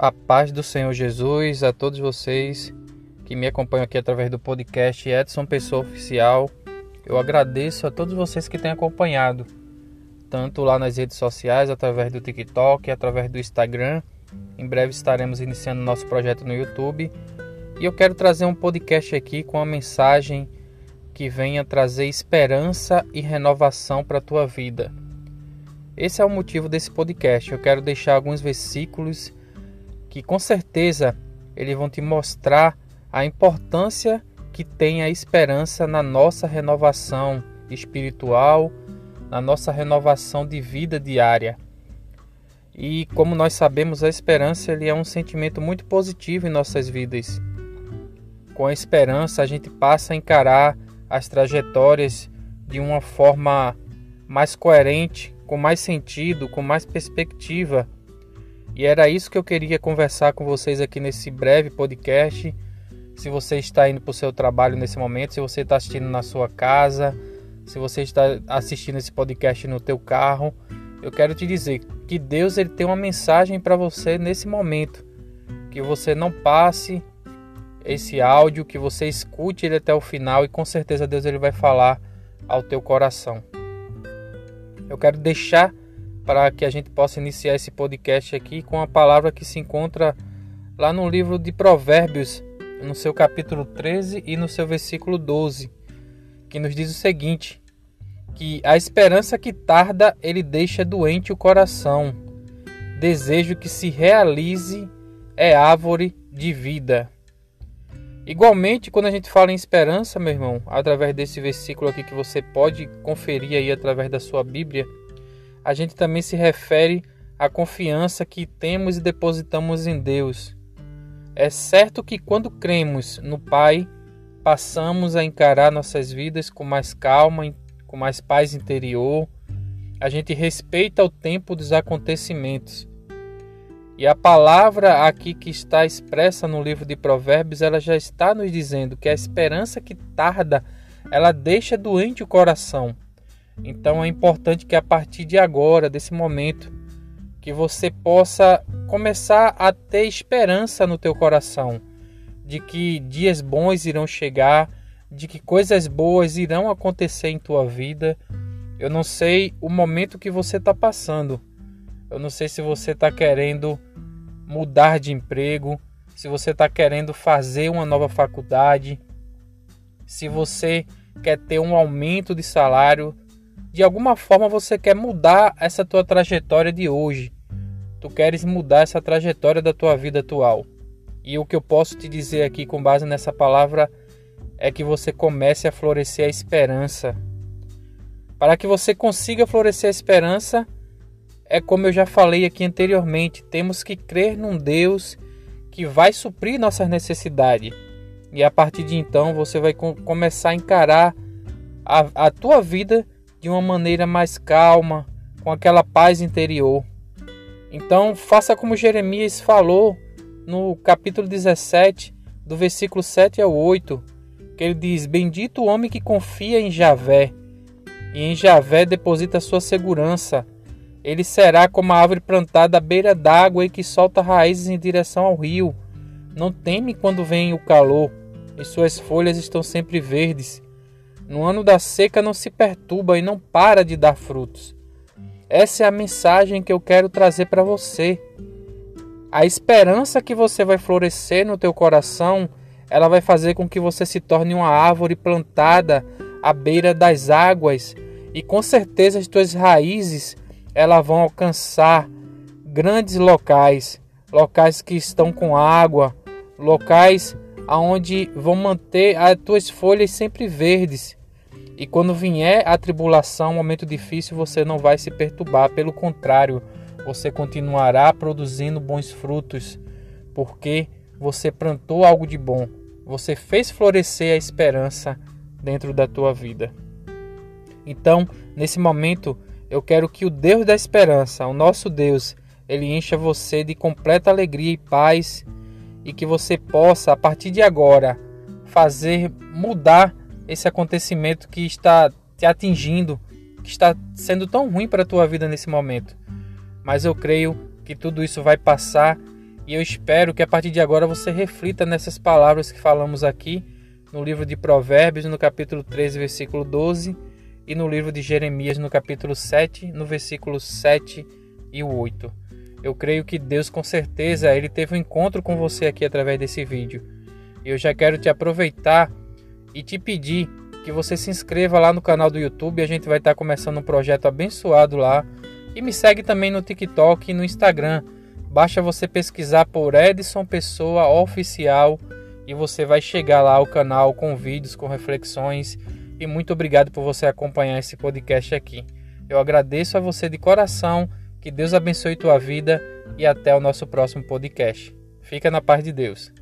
A paz do Senhor Jesus a todos vocês que me acompanham aqui através do podcast Edson Pessoa Oficial. Eu agradeço a todos vocês que têm acompanhado, tanto lá nas redes sociais, através do TikTok, através do Instagram. Em breve estaremos iniciando nosso projeto no YouTube. E eu quero trazer um podcast aqui com uma mensagem que venha trazer esperança e renovação para a tua vida. Esse é o motivo desse podcast. Eu quero deixar alguns versículos que com certeza eles vão te mostrar a importância que tem a esperança na nossa renovação espiritual, na nossa renovação de vida diária. E como nós sabemos, a esperança ele é um sentimento muito positivo em nossas vidas. Com a esperança, a gente passa a encarar as trajetórias de uma forma mais coerente, com mais sentido, com mais perspectiva e era isso que eu queria conversar com vocês aqui nesse breve podcast. Se você está indo para o seu trabalho nesse momento, se você está assistindo na sua casa, se você está assistindo esse podcast no teu carro, eu quero te dizer que Deus ele tem uma mensagem para você nesse momento, que você não passe esse áudio, que você escute ele até o final e com certeza Deus ele vai falar ao teu coração. Eu quero deixar para que a gente possa iniciar esse podcast aqui com a palavra que se encontra lá no livro de Provérbios, no seu capítulo 13 e no seu versículo 12, que nos diz o seguinte: que a esperança que tarda ele deixa doente o coração. Desejo que se realize é árvore de vida. Igualmente, quando a gente fala em esperança, meu irmão, através desse versículo aqui que você pode conferir aí através da sua Bíblia, a gente também se refere à confiança que temos e depositamos em Deus. É certo que quando cremos no Pai, passamos a encarar nossas vidas com mais calma, com mais paz interior. A gente respeita o tempo dos acontecimentos. E a palavra aqui que está expressa no livro de Provérbios, ela já está nos dizendo que a esperança que tarda, ela deixa doente o coração. Então é importante que a partir de agora, desse momento, que você possa começar a ter esperança no teu coração de que dias bons irão chegar, de que coisas boas irão acontecer em tua vida. Eu não sei o momento que você está passando. Eu não sei se você está querendo mudar de emprego, se você está querendo fazer uma nova faculdade, se você quer ter um aumento de salário, de alguma forma você quer mudar essa tua trajetória de hoje. Tu queres mudar essa trajetória da tua vida atual. E o que eu posso te dizer aqui com base nessa palavra é que você comece a florescer a esperança. Para que você consiga florescer a esperança, é como eu já falei aqui anteriormente, temos que crer num Deus que vai suprir nossas necessidades. E a partir de então você vai começar a encarar a, a tua vida de uma maneira mais calma, com aquela paz interior. Então, faça como Jeremias falou no capítulo 17, do versículo 7 ao 8, que ele diz: Bendito o homem que confia em Javé, e em Javé deposita sua segurança. Ele será como a árvore plantada à beira d'água e que solta raízes em direção ao rio. Não teme quando vem o calor, e suas folhas estão sempre verdes. No ano da seca não se perturba e não para de dar frutos. Essa é a mensagem que eu quero trazer para você. A esperança que você vai florescer no teu coração, ela vai fazer com que você se torne uma árvore plantada à beira das águas e com certeza as tuas raízes elas vão alcançar grandes locais, locais que estão com água, locais aonde vão manter as tuas folhas sempre verdes e quando vier a tribulação, um momento difícil, você não vai se perturbar, pelo contrário, você continuará produzindo bons frutos, porque você plantou algo de bom, você fez florescer a esperança dentro da tua vida. Então, nesse momento, eu quero que o Deus da esperança, o nosso Deus, ele encha você de completa alegria e paz e que você possa, a partir de agora, fazer mudar esse acontecimento que está te atingindo, que está sendo tão ruim para a tua vida nesse momento. Mas eu creio que tudo isso vai passar E eu espero que a partir de agora você reflita nessas palavras que falamos aqui no livro de Provérbios, no capítulo 13, versículo 12, e no livro de Jeremias, no capítulo 7, no versículo 7 e o 8. Eu creio que Deus, com certeza, ele teve um encontro com você aqui através desse vídeo. E eu já quero te aproveitar e te pedir que você se inscreva lá no canal do YouTube. A gente vai estar começando um projeto abençoado lá. E me segue também no TikTok e no Instagram. Basta você pesquisar por Edson Pessoa Oficial e você vai chegar lá ao canal com vídeos, com reflexões. E muito obrigado por você acompanhar esse podcast aqui. Eu agradeço a você de coração. Que Deus abençoe tua vida e até o nosso próximo podcast. Fica na paz de Deus.